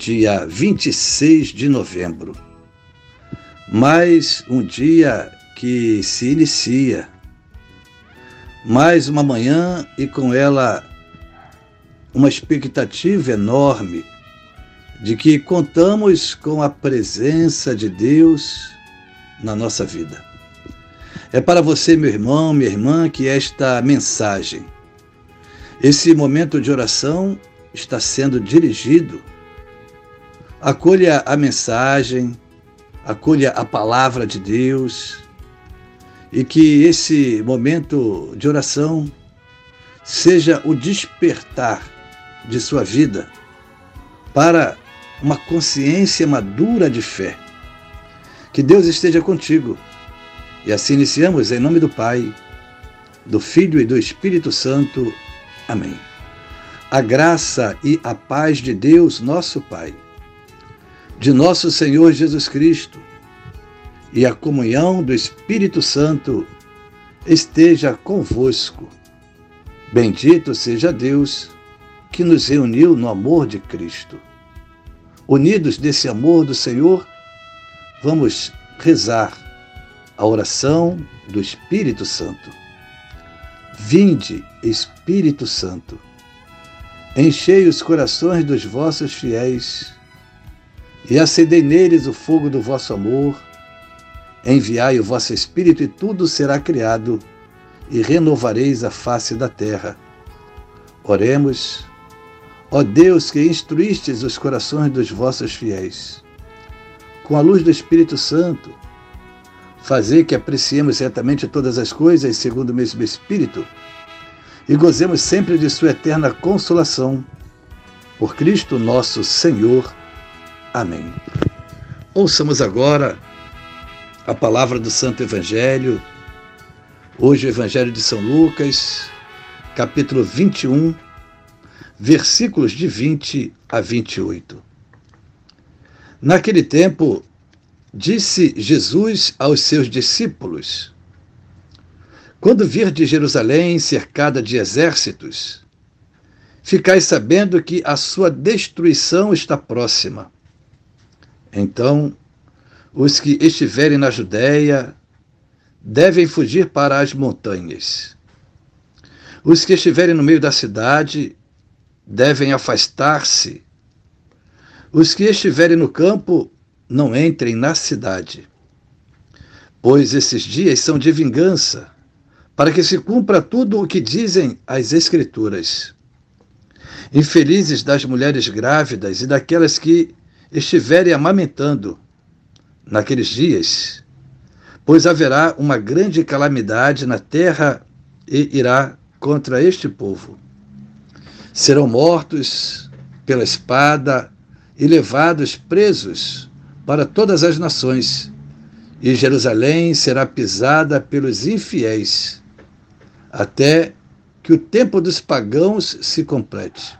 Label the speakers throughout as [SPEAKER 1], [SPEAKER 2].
[SPEAKER 1] dia 26 de novembro. Mais um dia que se inicia. Mais uma manhã e com ela uma expectativa enorme de que contamos com a presença de Deus na nossa vida. É para você, meu irmão, minha irmã, que esta mensagem, esse momento de oração está sendo dirigido Acolha a mensagem, acolha a palavra de Deus e que esse momento de oração seja o despertar de sua vida para uma consciência madura de fé. Que Deus esteja contigo. E assim iniciamos em nome do Pai, do Filho e do Espírito Santo. Amém. A graça e a paz de Deus, nosso Pai de nosso Senhor Jesus Cristo e a comunhão do Espírito Santo esteja convosco. Bendito seja Deus que nos reuniu no amor de Cristo. Unidos desse amor do Senhor, vamos rezar a oração do Espírito Santo. Vinde, Espírito Santo, enchei os corações dos vossos fiéis e acendei neles o fogo do vosso amor. Enviai o vosso Espírito, e tudo será criado, e renovareis a face da terra. Oremos, ó Deus que instruístes os corações dos vossos fiéis, com a luz do Espírito Santo, fazei que apreciemos certamente todas as coisas segundo o mesmo Espírito e gozemos sempre de Sua eterna consolação. Por Cristo nosso Senhor. Amém. Ouçamos agora a palavra do Santo Evangelho. Hoje, o Evangelho de São Lucas, capítulo 21, versículos de 20 a 28. Naquele tempo, disse Jesus aos seus discípulos: Quando vir de Jerusalém cercada de exércitos, ficai sabendo que a sua destruição está próxima. Então, os que estiverem na Judéia devem fugir para as montanhas. Os que estiverem no meio da cidade devem afastar-se. Os que estiverem no campo não entrem na cidade. Pois esses dias são de vingança, para que se cumpra tudo o que dizem as Escrituras. Infelizes das mulheres grávidas e daquelas que estiverem amamentando naqueles dias, pois haverá uma grande calamidade na terra e irá contra este povo. Serão mortos pela espada e levados presos para todas as nações, e Jerusalém será pisada pelos infiéis, até que o tempo dos pagãos se complete.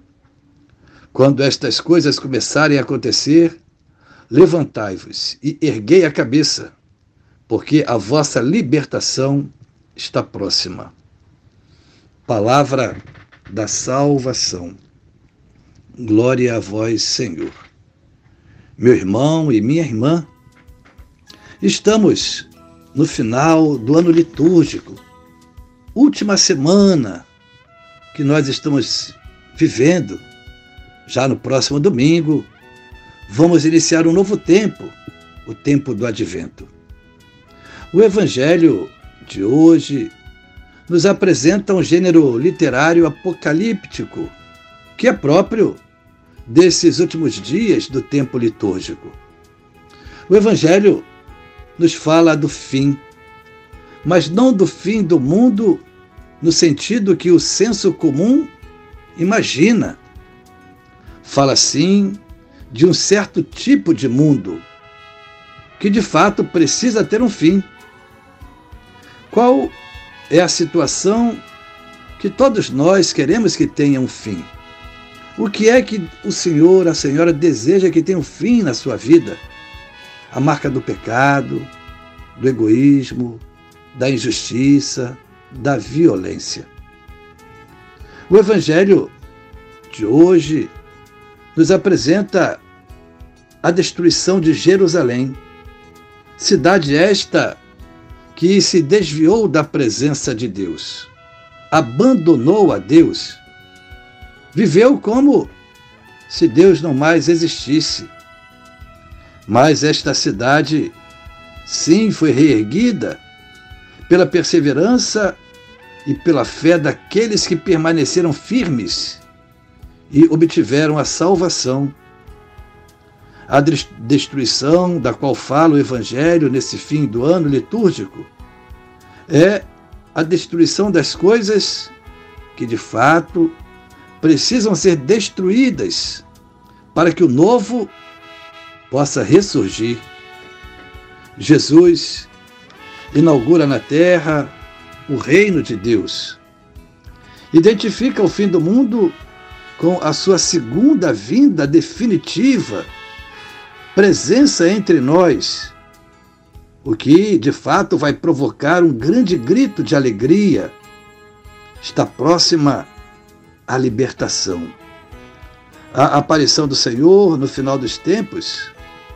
[SPEAKER 1] Quando estas coisas começarem a acontecer, levantai-vos e erguei a cabeça, porque a vossa libertação está próxima. Palavra da salvação. Glória a vós, Senhor. Meu irmão e minha irmã, estamos no final do ano litúrgico, última semana que nós estamos vivendo já no próximo domingo Vamos iniciar um novo tempo, o tempo do advento. O evangelho de hoje nos apresenta um gênero literário apocalíptico, que é próprio desses últimos dias do tempo litúrgico. O evangelho nos fala do fim, mas não do fim do mundo no sentido que o senso comum imagina. Fala sim de um certo tipo de mundo que de fato precisa ter um fim. Qual é a situação que todos nós queremos que tenha um fim? O que é que o Senhor, a Senhora deseja que tenha um fim na sua vida? A marca do pecado, do egoísmo, da injustiça, da violência. O Evangelho de hoje nos apresenta a destruição de Jerusalém, cidade esta que se desviou da presença de Deus, abandonou a Deus, viveu como se Deus não mais existisse. Mas esta cidade, sim, foi reerguida pela perseverança e pela fé daqueles que permaneceram firmes e obtiveram a salvação. A destruição da qual fala o Evangelho nesse fim do ano litúrgico é a destruição das coisas que de fato precisam ser destruídas para que o novo possa ressurgir. Jesus inaugura na terra o reino de Deus. Identifica o fim do mundo com a sua segunda vinda definitiva, presença entre nós, o que de fato vai provocar um grande grito de alegria. Está próxima a libertação. A aparição do Senhor no final dos tempos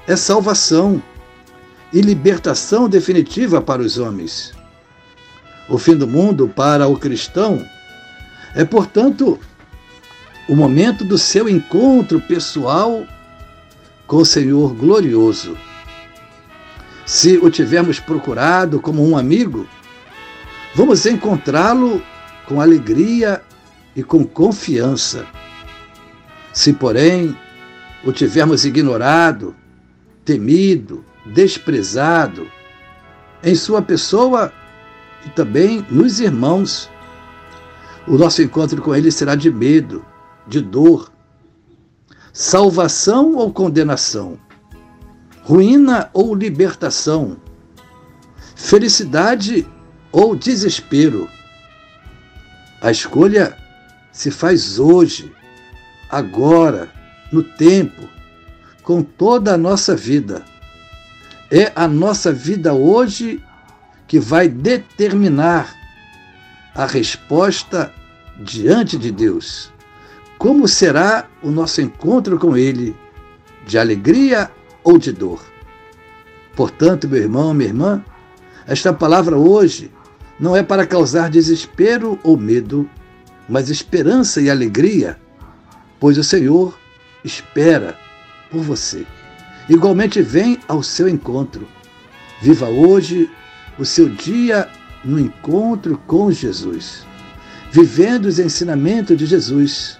[SPEAKER 1] é salvação e libertação definitiva para os homens. O fim do mundo para o cristão é, portanto, o momento do seu encontro pessoal com o Senhor glorioso. Se o tivermos procurado como um amigo, vamos encontrá-lo com alegria e com confiança. Se, porém, o tivermos ignorado, temido, desprezado, em sua pessoa e também nos irmãos, o nosso encontro com ele será de medo, de dor, salvação ou condenação, ruína ou libertação, felicidade ou desespero. A escolha se faz hoje, agora, no tempo, com toda a nossa vida. É a nossa vida hoje que vai determinar a resposta diante de Deus. Como será o nosso encontro com Ele? De alegria ou de dor? Portanto, meu irmão, minha irmã, esta palavra hoje não é para causar desespero ou medo, mas esperança e alegria, pois o Senhor espera por você. Igualmente vem ao seu encontro. Viva hoje o seu dia no encontro com Jesus, vivendo os ensinamentos de Jesus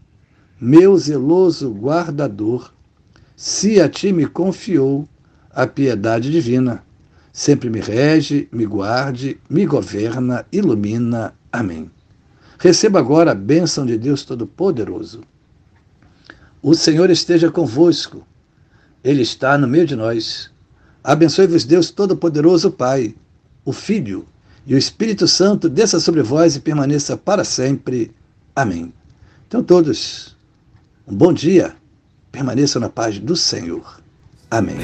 [SPEAKER 1] meu zeloso guardador, se a ti me confiou a piedade divina. Sempre me rege, me guarde, me governa, ilumina. Amém. Receba agora a bênção de Deus Todo-Poderoso. O Senhor esteja convosco, Ele está no meio de nós. Abençoe-vos, Deus Todo-Poderoso, Pai, o Filho e o Espírito Santo, desça sobre vós e permaneça para sempre. Amém. Então, todos, um bom dia, permaneçam na paz do Senhor. Amém.